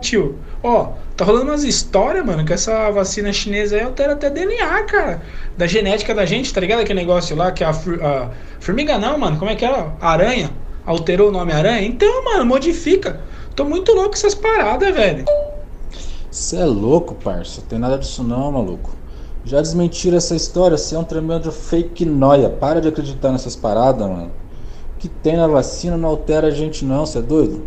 Tio, ó, tá rolando umas histórias, mano, que essa vacina chinesa aí altera até DNA, cara. Da genética da gente, tá ligado? Aquele negócio lá que a, a formiga não, mano, como é que é? Aranha. Alterou o nome aranha? Então, mano, modifica. Tô muito louco essas paradas, velho. Você é louco, parça. Tem nada disso não, maluco. Já desmentiram essa história, você é um tremendo fake noia. Para de acreditar nessas paradas, mano. O que tem na vacina não altera a gente não, você é doido?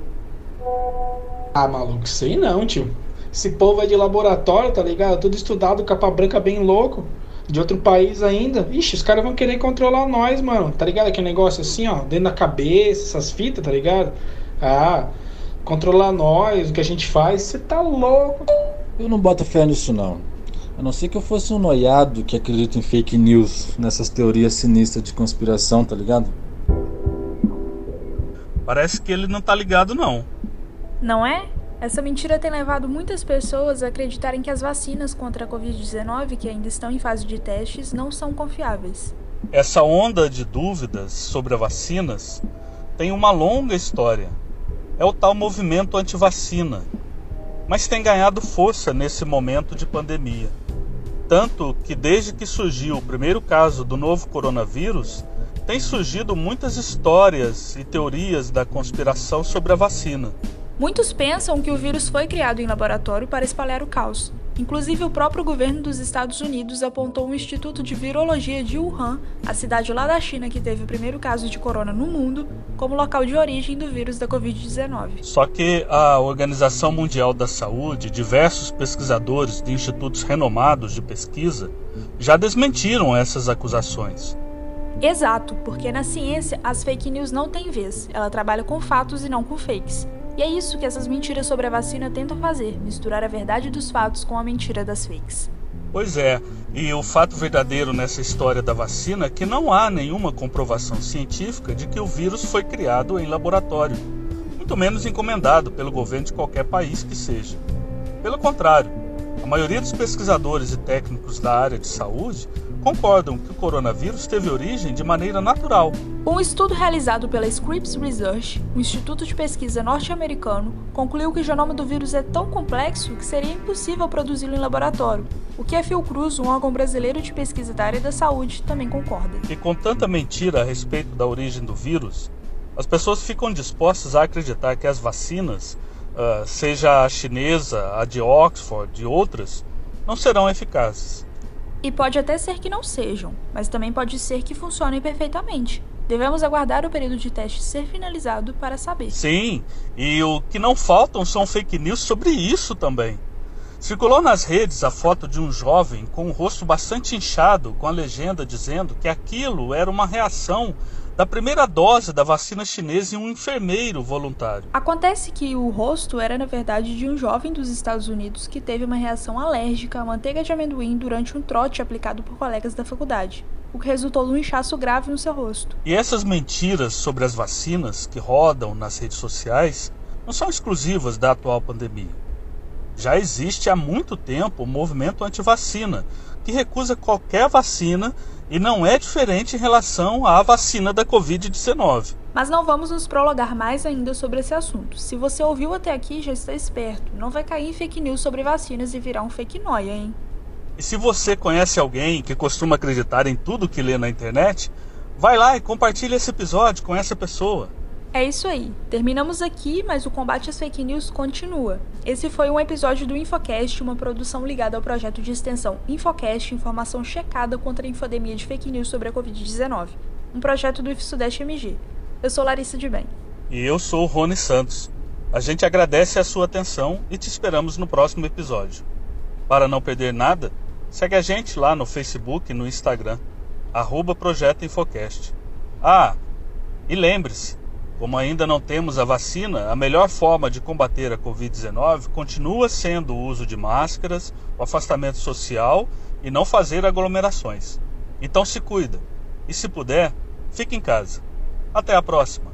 Ah, maluco, sei não, tio. Esse povo é de laboratório, tá ligado? Tudo estudado, capa branca bem louco. De outro país ainda. Ixi, os caras vão querer controlar nós, mano. Tá ligado? Aquele negócio assim, ó, dentro da cabeça, essas fitas, tá ligado? Ah, controlar nós, o que a gente faz, você tá louco. Eu não boto fé nisso não. A não ser que eu fosse um noiado que acredita em fake news, nessas teorias sinistras de conspiração, tá ligado? Parece que ele não tá ligado não. Não é? Essa mentira tem levado muitas pessoas a acreditarem que as vacinas contra a Covid-19, que ainda estão em fase de testes, não são confiáveis. Essa onda de dúvidas sobre as vacinas tem uma longa história. É o tal movimento anti-vacina, mas tem ganhado força nesse momento de pandemia. Tanto que, desde que surgiu o primeiro caso do novo coronavírus, tem surgido muitas histórias e teorias da conspiração sobre a vacina. Muitos pensam que o vírus foi criado em laboratório para espalhar o caos. Inclusive, o próprio governo dos Estados Unidos apontou o Instituto de Virologia de Wuhan, a cidade lá da China que teve o primeiro caso de corona no mundo, como local de origem do vírus da Covid-19. Só que a Organização Mundial da Saúde, diversos pesquisadores de institutos renomados de pesquisa, já desmentiram essas acusações. Exato, porque na ciência as fake news não têm vez, ela trabalha com fatos e não com fakes. E é isso que essas mentiras sobre a vacina tentam fazer: misturar a verdade dos fatos com a mentira das fakes. Pois é, e o fato verdadeiro nessa história da vacina é que não há nenhuma comprovação científica de que o vírus foi criado em laboratório, muito menos encomendado pelo governo de qualquer país que seja. Pelo contrário, a maioria dos pesquisadores e técnicos da área de saúde concordam que o coronavírus teve origem de maneira natural. Um estudo realizado pela Scripps Research, um instituto de pesquisa norte-americano, concluiu que o genoma do vírus é tão complexo que seria impossível produzi-lo em laboratório. O que a Fiocruz, um órgão brasileiro de pesquisa da área da saúde, também concorda. E com tanta mentira a respeito da origem do vírus, as pessoas ficam dispostas a acreditar que as vacinas, uh, seja a chinesa, a de Oxford e outras, não serão eficazes. E pode até ser que não sejam, mas também pode ser que funcionem perfeitamente. Devemos aguardar o período de teste ser finalizado para saber. Sim, e o que não faltam são fake news sobre isso também. Circulou nas redes a foto de um jovem com o rosto bastante inchado, com a legenda dizendo que aquilo era uma reação da primeira dose da vacina chinesa em um enfermeiro voluntário. Acontece que o rosto era, na verdade, de um jovem dos Estados Unidos que teve uma reação alérgica à manteiga de amendoim durante um trote aplicado por colegas da faculdade, o que resultou num inchaço grave no seu rosto. E essas mentiras sobre as vacinas que rodam nas redes sociais não são exclusivas da atual pandemia. Já existe há muito tempo o movimento anti-vacina, que recusa qualquer vacina e não é diferente em relação à vacina da Covid-19. Mas não vamos nos prolongar mais ainda sobre esse assunto. Se você ouviu até aqui, já está esperto. Não vai cair em fake news sobre vacinas e virar um fake noia, hein? E se você conhece alguém que costuma acreditar em tudo que lê na internet, vai lá e compartilhe esse episódio com essa pessoa. É isso aí. Terminamos aqui, mas o combate às fake news continua. Esse foi um episódio do Infocast, uma produção ligada ao projeto de extensão Infocast, informação checada contra a infodemia de fake news sobre a Covid-19, um projeto do IFSudeste MG. Eu sou Larissa de Bem. E eu sou Rony Santos. A gente agradece a sua atenção e te esperamos no próximo episódio. Para não perder nada, segue a gente lá no Facebook e no Instagram, arroba Projeto Infocast. Ah, e lembre-se, como ainda não temos a vacina, a melhor forma de combater a Covid-19 continua sendo o uso de máscaras, o afastamento social e não fazer aglomerações. Então se cuida e, se puder, fique em casa. Até a próxima!